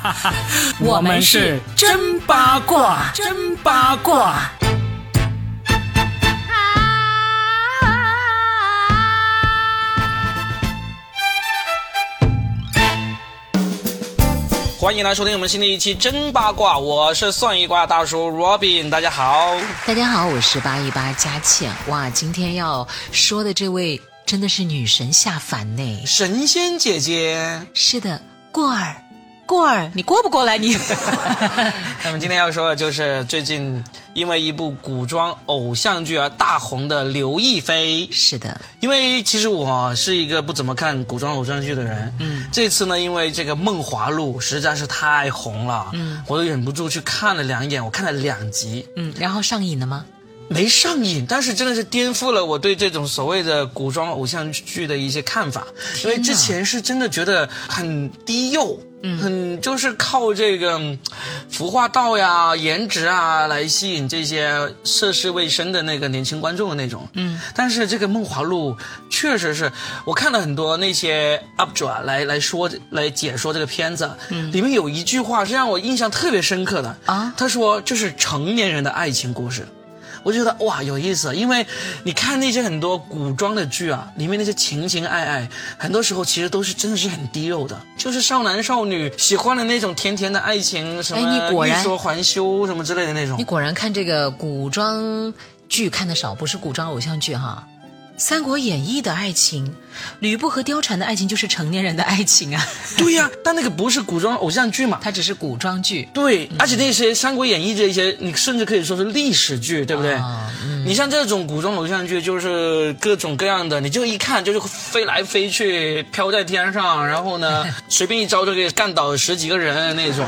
我们是真八卦，真八卦。欢迎来收听我们新的一期真八卦，我是算一卦大叔 Robin，大家好。大家好，我是八一八佳倩。哇，今天要说的这位真的是女神下凡呢。神仙姐姐，是的，过儿，过儿，你过不过来你？那么今天要说的就是最近因为一部古装偶像剧而大红的刘亦菲。是的，因为其实我是一个不怎么看古装偶像剧的人，嗯，这次呢，因为这个《梦华录》实在是太红了，嗯，我都忍不住去看了两眼，我看了两集，嗯，然后上瘾了吗？没上瘾，但是真的是颠覆了我对这种所谓的古装偶像剧的一些看法。因为之前是真的觉得很低幼，嗯，很就是靠这个服化道呀、颜值啊来吸引这些涉世未深的那个年轻观众的那种，嗯。但是这个《梦华录》确实是我看了很多那些 UP 主啊来来说来解说这个片子，嗯，里面有一句话是让我印象特别深刻的啊，他说就是成年人的爱情故事。我觉得哇有意思，因为你看那些很多古装的剧啊，里面那些情情爱爱，很多时候其实都是真的是很低幼的，就是少男少女喜欢的那种甜甜的爱情，什么欲说还休什么之类的那种。你果然看这个古装剧看的少，不是古装偶像剧哈。《三国演义》的爱情，吕布和貂蝉的爱情就是成年人的爱情啊。对呀，但那个不是古装偶像剧嘛，它只是古装剧。对，而且那些《三国演义》这些，你甚至可以说是历史剧，对不对？你像这种古装偶像剧，就是各种各样的，你就一看就是飞来飞去，飘在天上，然后呢，随便一招就可以干倒十几个人那种。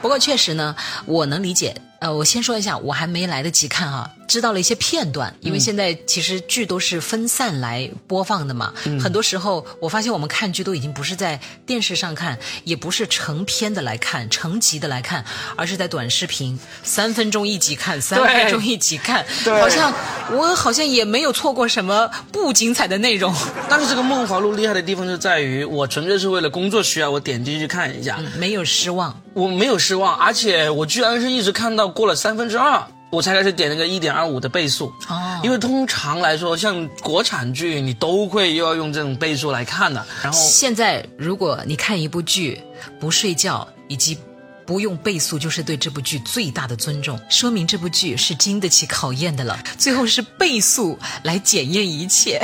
不过确实呢，我能理解。呃，我先说一下，我还没来得及看哈，知道了一些片段，因为现在其实剧都是分散来播放的嘛，很多时候我发现我们看剧都已经不是在电视上看，也不是成片的来看、成集的来看，而是在短视频三分钟一集看，三分钟一集看，好像我好像也没有错过什么不精彩的内容。但是这个《梦华录》厉害的地方就在于，我纯粹是为了工作需要，我点进去看一下，没有失望，我没有失望，而且我居然是一直看到。过了三分之二，我才开始点那个一点二五的倍速。哦，因为通常来说，像国产剧，你都会又要用这种倍速来看的。然后现在，如果你看一部剧不睡觉以及不用倍速，就是对这部剧最大的尊重，说明这部剧是经得起考验的了。最后是倍速来检验一切。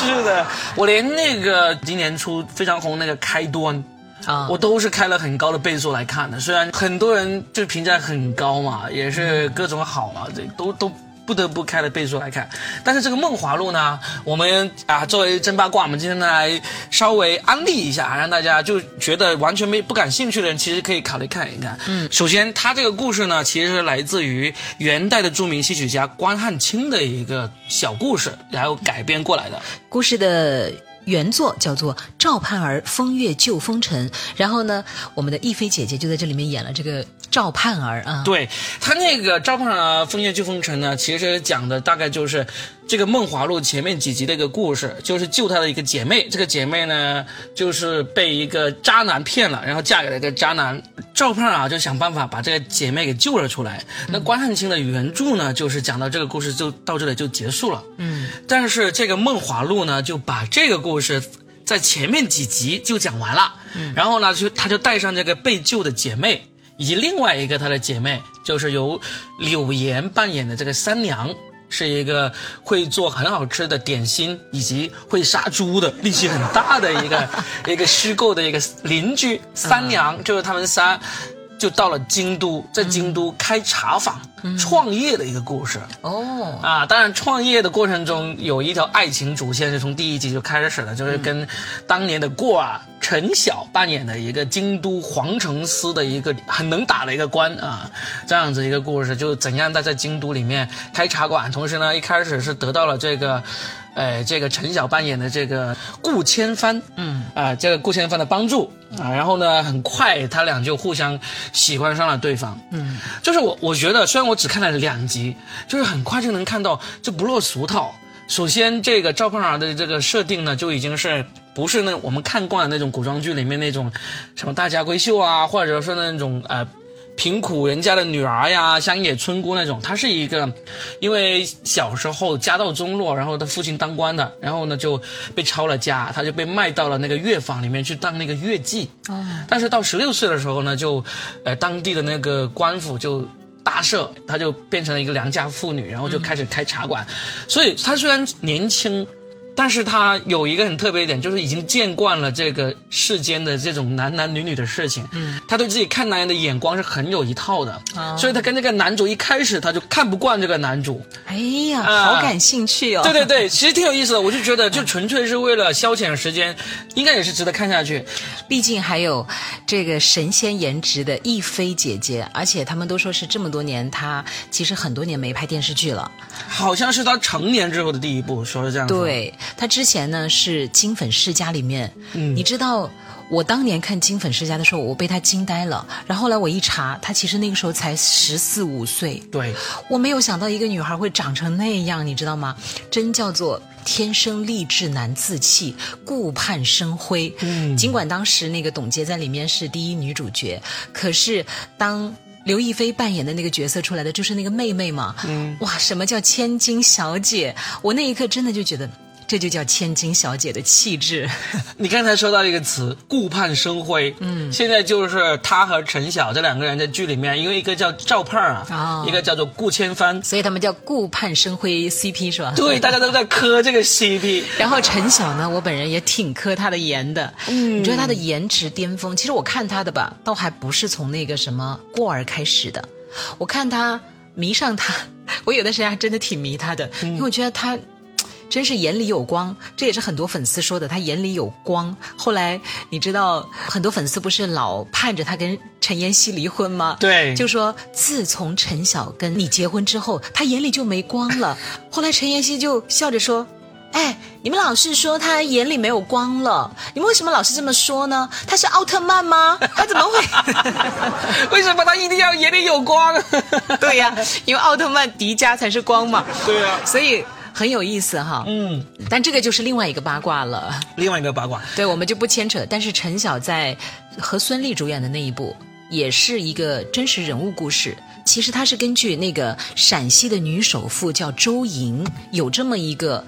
是的，我连那个今年初非常红那个开端。啊，我都是开了很高的倍数来看的，虽然很多人就评价很高嘛，也是各种好嘛，这都都不得不开了倍数来看。但是这个《梦华录》呢，我们啊作为真八卦，我们今天来稍微安利一下，让大家就觉得完全没不感兴趣的人，其实可以考虑看一看。嗯，首先它这个故事呢，其实是来自于元代的著名戏曲家关汉卿的一个小故事，然后改编过来的故事的。原作叫做《赵盼儿风月救风尘》，然后呢，我们的亦菲姐姐就在这里面演了这个赵盼儿啊。对，她那个《赵盼儿风月救风尘》呢，其实讲的大概就是这个《梦华录》前面几集的一个故事，就是救她的一个姐妹。这个姐妹呢，就是被一个渣男骗了，然后嫁给了一个渣男。赵盼儿啊，就想办法把这个姐妹给救了出来。那关汉卿的原著呢，就是讲到这个故事就到这里就结束了。嗯，但是这个《梦华录》呢，就把这个故事在前面几集就讲完了。嗯，然后呢，就他就带上这个被救的姐妹，以及另外一个他的姐妹，就是由柳岩扮演的这个三娘。是一个会做很好吃的点心，以及会杀猪的力气很大的一个 一个虚构的一个邻居三娘，就是他们仨，就到了京都，在京都开茶坊创业的一个故事。哦，啊，当然创业的过程中有一条爱情主线，是从第一集就开始了，就是跟当年的过儿。陈晓扮演的一个京都皇城司的一个很能打的一个官啊，这样子一个故事，就怎样在在京都里面开茶馆，同时呢，一开始是得到了这个，呃，这个陈晓扮演的这个顾千帆，嗯，啊，这个顾千帆的帮助啊，然后呢，很快他俩就互相喜欢上了对方，嗯，就是我我觉得，虽然我只看了两集，就是很快就能看到，就不落俗套。首先，这个赵盼儿的这个设定呢，就已经是不是那我们看惯的那种古装剧里面那种什么大家闺秀啊，或者说那种呃。贫苦人家的女儿呀，乡野村姑那种，她是一个，因为小时候家道中落，然后他父亲当官的，然后呢就被抄了家，她就被卖到了那个乐坊里面去当那个乐妓。哦。但是到十六岁的时候呢，就，呃，当地的那个官府就大赦，她就变成了一个良家妇女，然后就开始开茶馆。所以她虽然年轻。但是他有一个很特别一点，就是已经见惯了这个世间的这种男男女女的事情。嗯，他对自己看男人的眼光是很有一套的。啊，所以他跟这个男主一开始他就看不惯这个男主。哎呀，好感兴趣哦。对对对，其实挺有意思的。我就觉得，就纯粹是为了消遣时间，应该也是值得看下去。毕竟还有这个神仙颜值的亦菲姐姐，而且他们都说是这么多年，她其实很多年没拍电视剧了。好像是她成年之后的第一部，说是这样。对。他之前呢是《金粉世家》里面，嗯，你知道我当年看《金粉世家》的时候，我被他惊呆了。然后来我一查，他其实那个时候才十四五岁。对，我没有想到一个女孩会长成那样，你知道吗？真叫做天生丽质难自弃，顾盼生辉。嗯，尽管当时那个董洁在里面是第一女主角，可是当刘亦菲扮演的那个角色出来的就是那个妹妹嘛。嗯，哇，什么叫千金小姐？我那一刻真的就觉得。这就叫千金小姐的气质。你刚才说到一个词“顾盼生辉”，嗯，现在就是他和陈晓这两个人在剧里面，因为一个叫赵盼儿啊，一个叫做顾千帆，所以他们叫顾盼生辉 CP 是吧？对，大家都在磕这个 CP。然后陈晓呢，我本人也挺磕他的颜的。嗯，你觉得他的颜值巅峰？其实我看他的吧，倒还不是从那个什么过儿开始的，我看他迷上他，我有的时间还真的挺迷他的，因为我觉得他。真是眼里有光，这也是很多粉丝说的。他眼里有光。后来你知道，很多粉丝不是老盼着他跟陈妍希离婚吗？对，就说自从陈晓跟你结婚之后，他眼里就没光了。后来陈妍希就笑着说：“哎，你们老是说他眼里没有光了，你们为什么老是这么说呢？他是奥特曼吗？他怎么会？为什么他一定要眼里有光？对呀，因为奥特曼迪迦才是光嘛。对呀，所以。”很有意思哈，嗯，但这个就是另外一个八卦了。另外一个八卦，对我们就不牵扯。但是陈晓在和孙俪主演的那一部，也是一个真实人物故事。其实它是根据那个陕西的女首富叫周莹，有这么一个。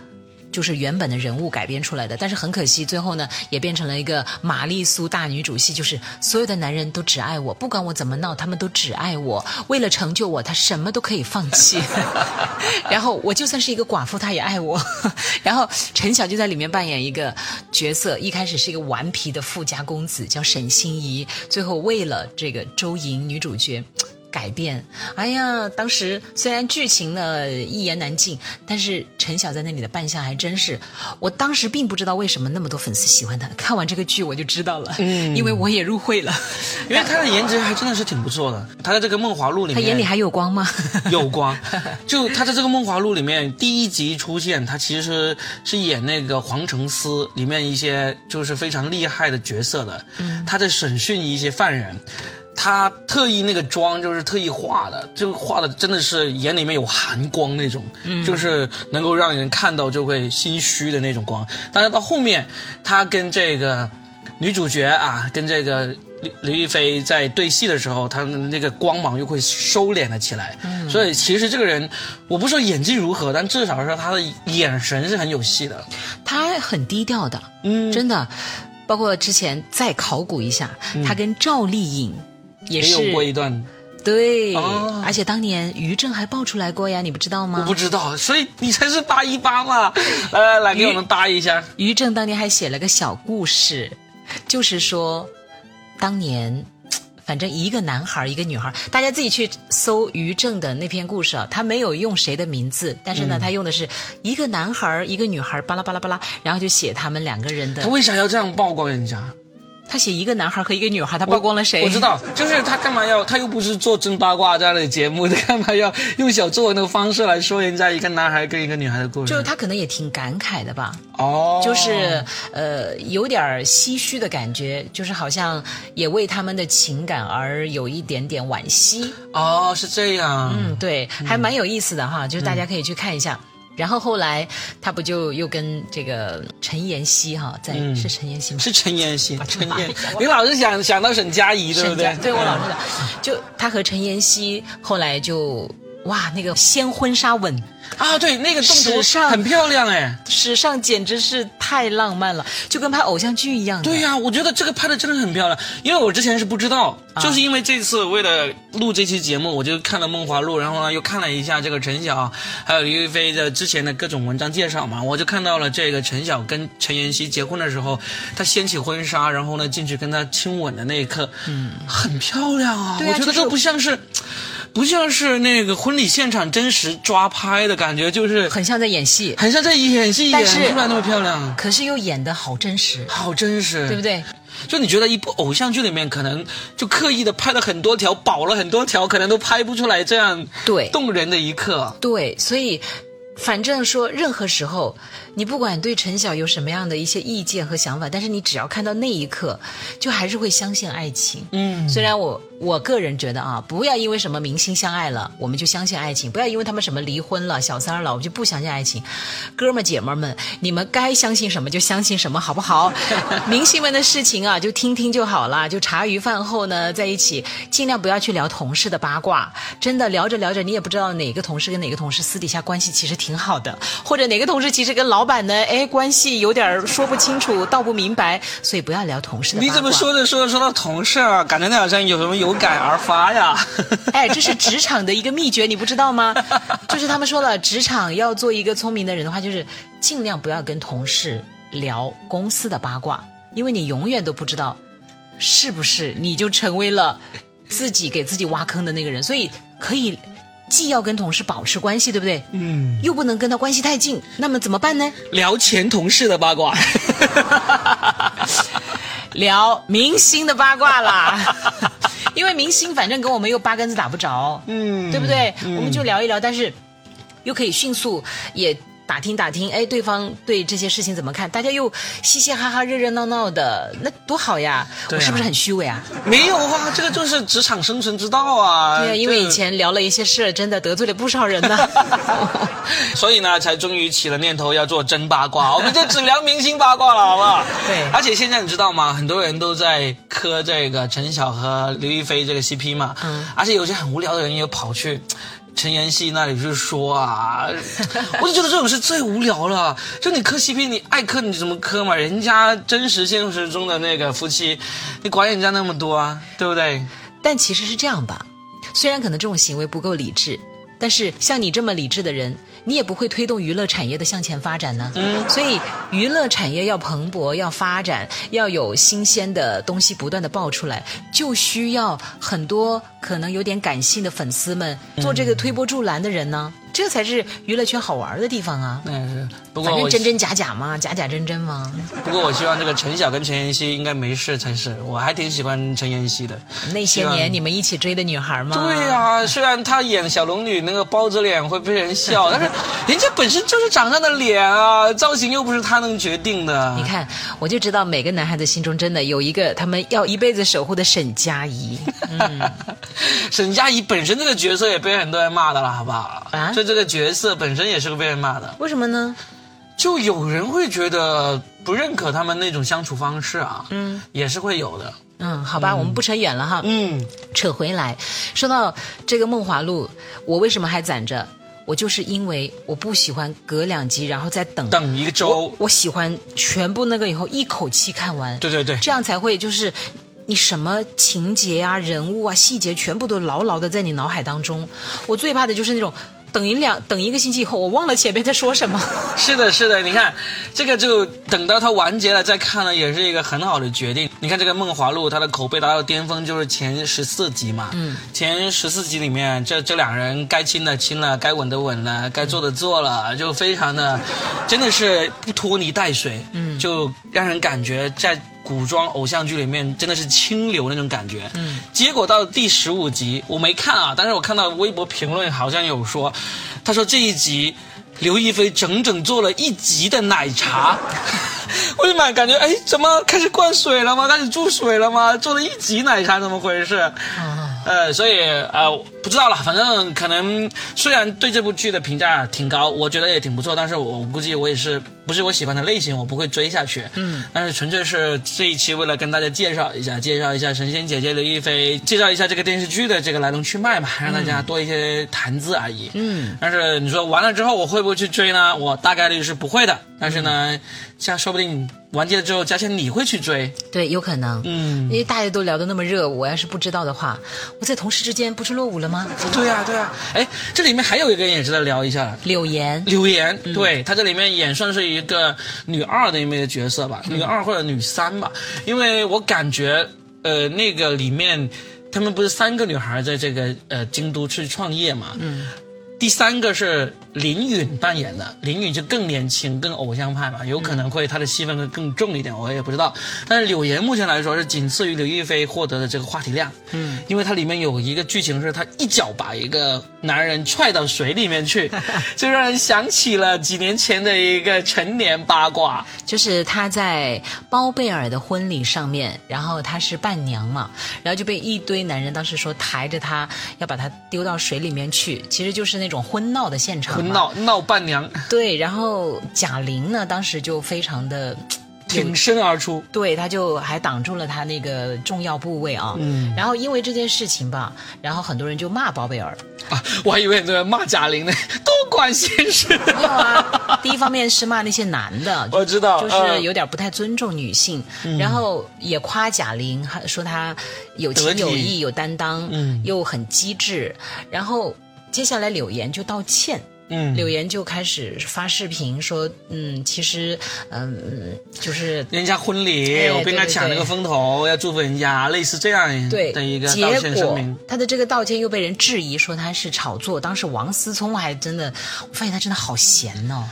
就是原本的人物改编出来的，但是很可惜，最后呢也变成了一个玛丽苏大女主戏，就是所有的男人都只爱我，不管我怎么闹，他们都只爱我。为了成就我，他什么都可以放弃。然后我就算是一个寡妇，他也爱我。然后陈晓就在里面扮演一个角色，一开始是一个顽皮的富家公子，叫沈心怡，最后为了这个周莹女主角。改变，哎呀，当时虽然剧情呢一言难尽，但是陈晓在那里的扮相还真是，我当时并不知道为什么那么多粉丝喜欢他，看完这个剧我就知道了，嗯，因为我也入会了，因为他的颜值还真的是挺不错的，他 在这个《梦华录》里面，他眼里还有光吗？有光，就他在这个《梦华录》里面第一集出现，他其实是演那个黄承思里面一些就是非常厉害的角色的，嗯，他在审讯一些犯人。他特意那个妆就是特意画的，就画的真的是眼里面有寒光那种，就是能够让人看到就会心虚的那种光。但是到后面，他跟这个女主角啊，跟这个刘刘亦菲在对戏的时候，他的那个光芒又会收敛了起来。所以其实这个人，我不说演技如何，但至少说他的眼神是很有戏的。他很低调的，嗯，真的。包括之前再考古一下，他跟赵丽颖。也有过一段，对，而且当年于正还爆出来过呀，你不知道吗？我不知道，所以你才是八一八嘛，来来来，给我们搭一下。于正当年还写了个小故事，就是说，当年，反正一个男孩一个女孩，大家自己去搜于正的那篇故事啊，他没有用谁的名字，但是呢，他用的是一个男孩一个女孩，巴拉巴拉巴拉，然后就写他们两个人的。他为啥要这样曝光人家？他写一个男孩和一个女孩，他曝光了谁？我知道，就是他干嘛要？他又不是做真八卦这样的节目，他干嘛要用小作文的方式来说人家一个男孩跟一个女孩的故事？就是他可能也挺感慨的吧？哦，就是呃，有点唏嘘的感觉，就是好像也为他们的情感而有一点点惋惜。哦，是这样。嗯，对，还蛮有意思的哈，就是大家可以去看一下。然后后来他不就又跟这个陈妍希哈，在、嗯是陈妍希吗？是陈妍希，陈妍你老是想想到沈佳宜，对不对？对我老是想，就他和陈妍希后来就哇那个掀婚纱吻，啊，对，那个动作很漂亮哎。史上简直是太浪漫了，就跟拍偶像剧一样。对呀、我觉得这个拍的真的很漂亮，因为我之前是不知道，啊就是因为这次为了录这期节目，我就看了《梦华录》，然后呢又看了一下这个陈晓还有刘亦菲的之前的各种文章介绍嘛，我就看到了这个陈晓跟陈妍希结婚的时候，他掀起婚纱，然后呢进去跟他亲吻的那一刻，嗯，很漂亮啊，啊我觉得这不像是。不像是那个婚礼现场真实抓拍的感觉，就是很像在演戏，很像在演戏演出来那么漂亮，可是又演的好真实，好真实，对不？对？就你觉得一部偶像剧里面，可能就刻意的拍了很多条，保了很多条，可能都拍不出来这样对动人的一刻。对，所以反正说任何时候，你不管对陈晓有什么样的一些意见和想法，但是你只要看到那一刻，就还是会相信爱情。嗯，虽然我我个人觉得啊，不要因为什么明星相爱了，我们就相信爱情；不要因为他们什么离婚了、小三了，我们就不相信爱情。哥们儿姐们儿们，你们该相信什么就相信什么，好不好？明星们的事情啊，就听听就好了。就茶余饭后呢，在一起，尽量不要去聊同事的八卦。真的聊着聊着，你也不知道哪个同事跟哪个同事私底下关系其实挺好的，或者哪个同事其实跟老板呢，哎，关系有点说不清楚、道不明白。所以不要聊同事的八卦。你怎么说着说着说到同事啊，感觉那好像有什么有感而发呀？哎，这是职场的一个秘诀，你不知道吗？就是他们说了，职场要做一个聪明的人的话，就是尽量不要跟同事聊公司的八卦，因为你永远都不知道是不是你就成为了自己给自己挖坑的那个人，所以可以。既要跟同事保持关系，对不对？嗯。又不能跟他关系太近，那么怎么办呢？聊前同事的八卦，聊明星的八卦啦，因为明星反正跟我们又八竿子打不着，嗯，对不对？我们就聊一聊，但是又可以迅速也打听打听，哎，对方对这些事情怎么看？大家又嘻嘻哈哈、热热闹闹的，那多好呀！啊我是不是很虚伪啊？没有啊，这个就是职场生存之道啊。对啊，因为以前聊了一些事，真的得罪了不少人呢。所以呢，才终于起了念头要做真八卦，我们就只聊明星八卦了，好不好？对而且现在你知道吗？很多人都在磕这个陈晓和刘亦菲这个 CP 嘛，嗯而且有些很无聊的人也跑去。陈妍希那里去说啊，我就觉得这种是最无聊了。就你磕 CP，你爱磕你怎么磕嘛？人家真实现实中的那个夫妻，你管人家那么多啊，对不对？但其实是这样吧，虽然可能这种行为不够理智，但是像你这么理智的人，你也不会推动娱乐产业的向前发展呢。嗯，所以娱乐产业要蓬勃、要发展、要有新鲜的东西不断的爆出来，就需要很多可能有点感性的粉丝们做这个推波助澜的人呢。这才是娱乐圈好玩的地方啊！那也是。不过我反正真真假假嘛，假假真真嘛。不过我希望这个陈晓跟陈妍希应该没事才是，我还挺喜欢陈妍希的。那些年你们一起追的女孩吗？对呀、虽然她演小龙女那个包子脸会被人笑，但是 人家本身就是长这样的脸啊，造型又不是她能决定的。你看，我就知道每个男孩子心中真的有一个他们要一辈子守护的沈佳宜。嗯 沈佳宜本身这个角色也被很多人骂的了，好不好？啊就这个角色本身也是个被人骂的，为什么呢？就有人会觉得不认可他们那种相处方式啊，嗯，也是会有的，嗯，好吧，我们不扯远了哈，嗯，扯回来，说到这个《梦华录》，我为什么还攒着？我就是因为我不喜欢隔两集然后再等。等一个周。我，我喜欢全部那个以后一口气看完，对对对，这样才会就是。你什么情节啊、人物啊、细节，全部都牢牢的在你脑海当中。我最怕的就是那种等一两等一个星期以后，我忘了前面在说什么。是的，是的，你看这个就等到它完结了再看呢，也是一个很好的决定。你看这个《梦华录》，它的口碑达到巅峰就是前十四集嘛，嗯，前十四集里面，这这两人该亲的亲了，该吻的吻了，该做的做了，就非常的，真的是不拖泥带水，嗯，就让人感觉在。古装偶像剧里面真的是清流那种感觉，嗯，结果到第十五集我没看啊，但是我看到微博评论好像有说，他说这一集刘亦菲整整做了一集的奶茶，我就蛮感觉，哎，怎么开始灌水了吗？开始注水了吗？做了一集奶茶，怎么回事？呃，所以呃，不知道了，反正可能虽然对这部剧的评价挺高，我觉得也挺不错，但是我估计我也是不是我喜欢的类型，我不会追下去。嗯，但是纯粹是这一期为了跟大家介绍一下，介绍一下神仙姐姐刘亦菲，介绍一下这个电视剧的这个来龙去脉嘛，让大家多一些谈资而已。嗯，但是你说完了之后我会不会去追呢？我大概率是不会的，但是呢，像说不定完结了之后，嘉倩你会去追。对，有可能。嗯因为大家都聊得那么热，我要是不知道的话，我在同事之间不是落伍了吗？对呀、对呀、哎，这里面还有一个人也值得聊一下，柳岩，柳岩，对她这里面演算是一个女二的一个角色吧，女二或者女三吧，因为我感觉，呃，那个里面她们不是三个女孩在这个呃京都去创业嘛，嗯。第三个是林允扮演的，林允就更年轻、更偶像派嘛，有可能会她的戏份会更重一点，我也不知道。但是柳岩目前来说是仅次于刘亦菲获得的这个话题量，嗯，因为它里面有一个剧情是她一脚把一个男人踹到水里面去，就让人想起了几年前的一个陈年八卦。就是她在包贝尔的婚礼上面，然后她是伴娘嘛，然后就被一堆男人当时说抬着她要把她丢到水里面去，其实就是那种婚闹的现场闹闹伴娘对，然后贾玲呢，当时就非常的。挺身而出，对，他就还挡住了他那个重要部位啊。嗯。然后因为这件事情吧，然后很多人就骂包贝尔。啊，我还以为你在骂贾玲呢，多管闲事。没有啊，第一方面是骂那些男的，我知道就是嗯有点不太尊重女性，然后也夸贾玲，说她有情有义、有担当，嗯又很机智。然后接下来柳岩就道歉。嗯，柳岩就开始发视频说，嗯，其实，嗯，就是人家婚礼，哎我不应该抢那个风头，要祝福人家，类似这样对的一个道歉声明。他的这个道歉又被人质疑说他是炒作。当时王思聪还真的，我发现他真的好闲哦。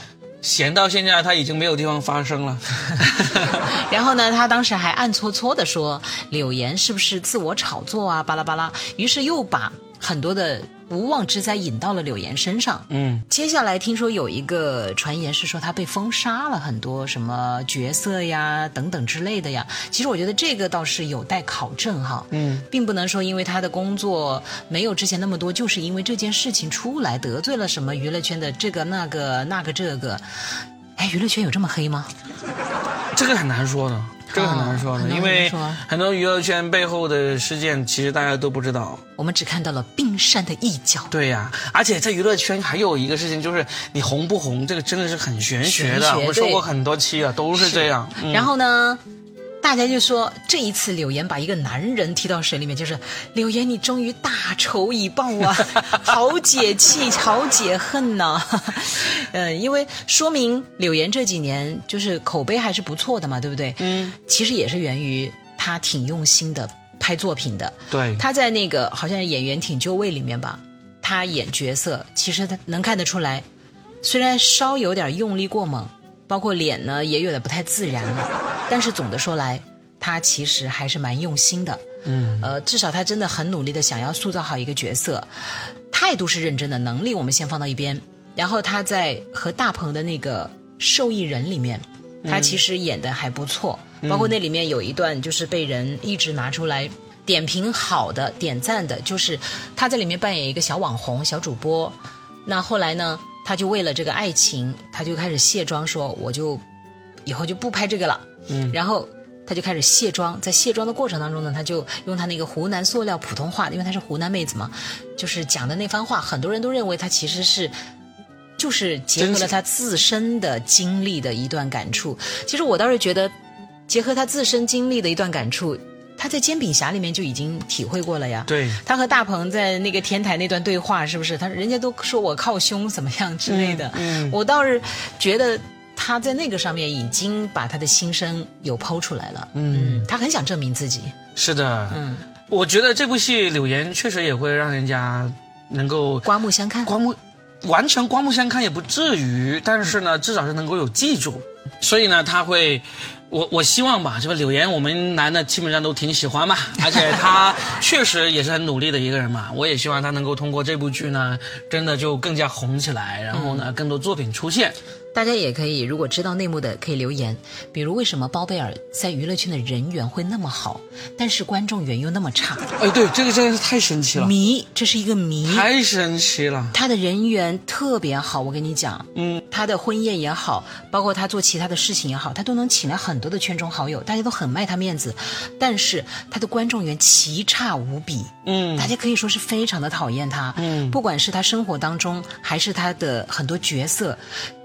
闲到现在，他已经没有地方发声了。然后呢，他当时还暗搓搓的说柳岩是不是自我炒作啊，巴拉巴拉。于是又把很多的无妄之灾引到了柳岩身上。嗯，接下来听说有一个传言是说他被封杀了很多什么角色呀等等之类的呀。其实我觉得这个倒是有待考证哈。嗯，并不能说因为他的工作没有之前那么多，就是因为这件事情出来得罪了什么娱乐圈的这个那个那个这个。哎，娱乐圈有这么黑吗？这个很难说的，这个很难说的，因为说很多娱乐圈背后的事件，其实大家都不知道。我们只看到了冰山的一角。对呀、而且在娱乐圈还有一个事情，就是你红不红，这个真的是很玄学的。学我们说过很多期了，都是这样。嗯然后呢，大家就说这一次柳岩把一个男人踢到水里面，就是柳岩，你终于大仇已报啊，好解气，好解恨呐、呃，因为说明柳岩这几年就是口碑还是不错的嘛，对不对？嗯，其实也是源于她挺用心的拍作品的。对，她在那个好像《演员挺就位》里面吧，她演角色，其实她能看得出来，虽然稍有点用力过猛，包括脸呢也有点不太自然了，但是总的说来，他其实还是蛮用心的。嗯，呃，至少他真的很努力的想要塑造好一个角色，态度是认真的，能力我们先放到一边。然后他在和大鹏的那个受益人里面，他其实演的还不错，包括那里面有一段就是被人一直拿出来。点评好的、点赞的，就是他在里面扮演一个小网红、小主播。那后来呢，她就为了这个爱情，他就开始卸妆，说我就以后就不拍这个了。嗯，然后他就开始卸妆，在卸妆的过程当中呢，他就用他那个湖南塑料普通话，因为她是湖南妹子嘛，就是讲的那番话，很多人都认为他其实是。就是结合了他自身的经历的一段感触。其实我倒是觉得，结合他自身经历的一段感触，她在《煎饼侠》里面就已经体会过了呀。对，他和大鹏在那个天台那段对话，是不是？他人家都说我靠胸怎么样之类的。嗯嗯我倒是觉得他在那个上面已经把他的心声有抛出来了。嗯，他很想证明自己。是的。嗯，我觉得这部戏柳岩确实也会让人家能够刮目相看。刮目完全刮目相看也不至于，但是呢，至少是能够有记住。所以呢，他会，我我希望吧，这个柳岩我们男的基本上都挺喜欢嘛，而且他 确实也是很努力的一个人嘛。我也希望他能够通过这部剧呢，真的就更加红起来，然后呢，更多作品出现。大家也可以，如果知道内幕的可以留言，比如为什么包贝尔在娱乐圈的人缘会那么好，但是观众缘又那么差？哎，对，这个真的是太神奇了，谜，这是一个谜。太神奇了。他的人缘特别好，我跟你讲，嗯，他的婚宴也好，包括他做其他的事情也好，他都能请来很多的圈中好友，大家都很卖他面子，但是他的观众缘奇差无比，嗯大家可以说是非常的讨厌他，嗯不管是他生活当中，还是他的很多角色。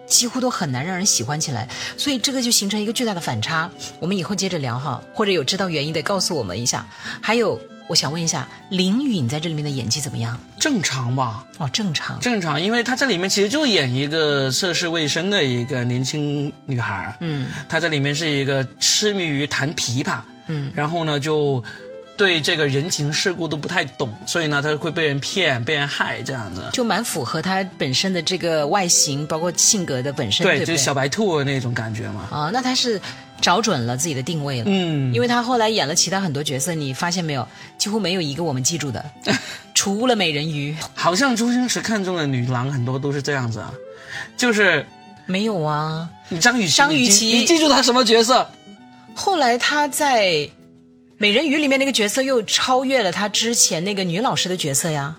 几乎都很难让人喜欢起来，所以这个就形成一个巨大的反差。我们以后接着聊哈，或者有知道原因的告诉我们一下。还有，我想问一下，林允在这里面的演技怎么样？正常吧？哦，正常。正常，因为她在里面其实就演一个涉世未深的一个年轻女孩，嗯她在里面是一个痴迷于弹琵琶，嗯，然后呢就对这个人情世故都不太懂，所以呢他会被人骗、被人害这样子。就蛮符合他本身的这个外形，包括性格的本身，对，对对？就是小白兔那种感觉嘛。啊、那他是找准了自己的定位了。嗯，因为他后来演了其他很多角色，你发现没有，几乎没有一个我们记住的，除了美人鱼，好像周星驰看中的女郎很多都是这样子啊，就是没有啊。你张雨绮，张雨绮你记住她什么角色？后来他在美人鱼里面那个角色又超越了他之前那个女老师的角色呀。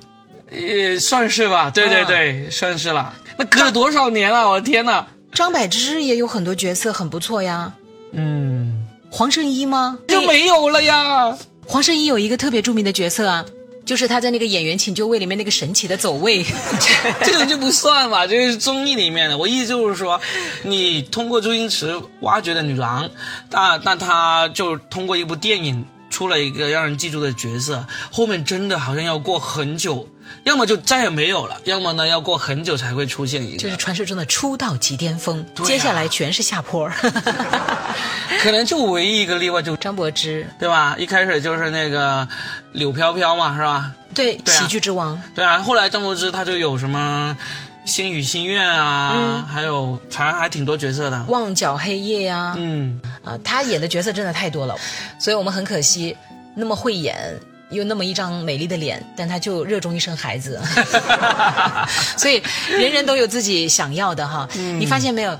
也算是吧，对对啊对，算是了。那隔了多少年了？我的天呐！张柏芝也有很多角色很不错呀。嗯，黄圣依吗？就没有了呀。黄圣依有一个特别著名的角色啊，就是他在那个《演员请就位》里面那个神奇的走位。这个就不算嘛，这个是综艺里面的。我意思就是说，你通过周星驰挖掘的女郎，那那他就通过一部电影出了一个让人记住的角色，后面真的好像要过很久，要么就再也没有了，要么呢要过很久才会出现一个，就是传说中的出道即巅峰，啊接下来全是下坡。可能就唯一一个例外就张柏芝，对吧？一开始就是那个柳飘飘嘛，是吧？对，对啊喜剧之王，对啊，后来张柏芝她就有什么星语心愿啊，还有反正还挺多角色的。旺角黑夜呀、嗯，啊，他演的角色真的太多了，所以我们很可惜，那么会演。又那么一张美丽的脸，但他就热衷于生孩子，所以人人都有自己想要的哈。你发现没有？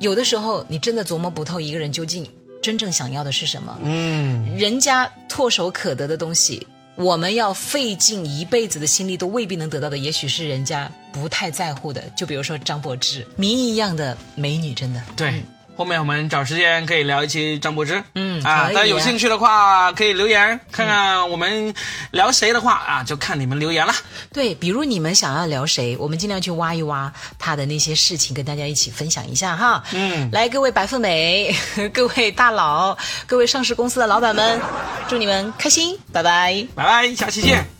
有的时候你真的琢磨不透一个人究竟真正想要的是什么。嗯，人家唾手可得的东西，我们要费尽一辈子的心力都未必能得到的，也许是人家不太在乎的。就比如说张柏芝，谜一样的美女，真的。对。后面我们找时间可以聊一期张柏芝，嗯啊，大家有兴趣的话可以留言看看我们聊谁的话啊，就看你们留言了。对，比如你们想要聊谁，我们尽量去挖一挖他的那些事情，跟大家一起分享一下哈。嗯来，各位白富美，各位大佬，各位上市公司的老板们，祝你们开心，拜拜。拜拜，下期见。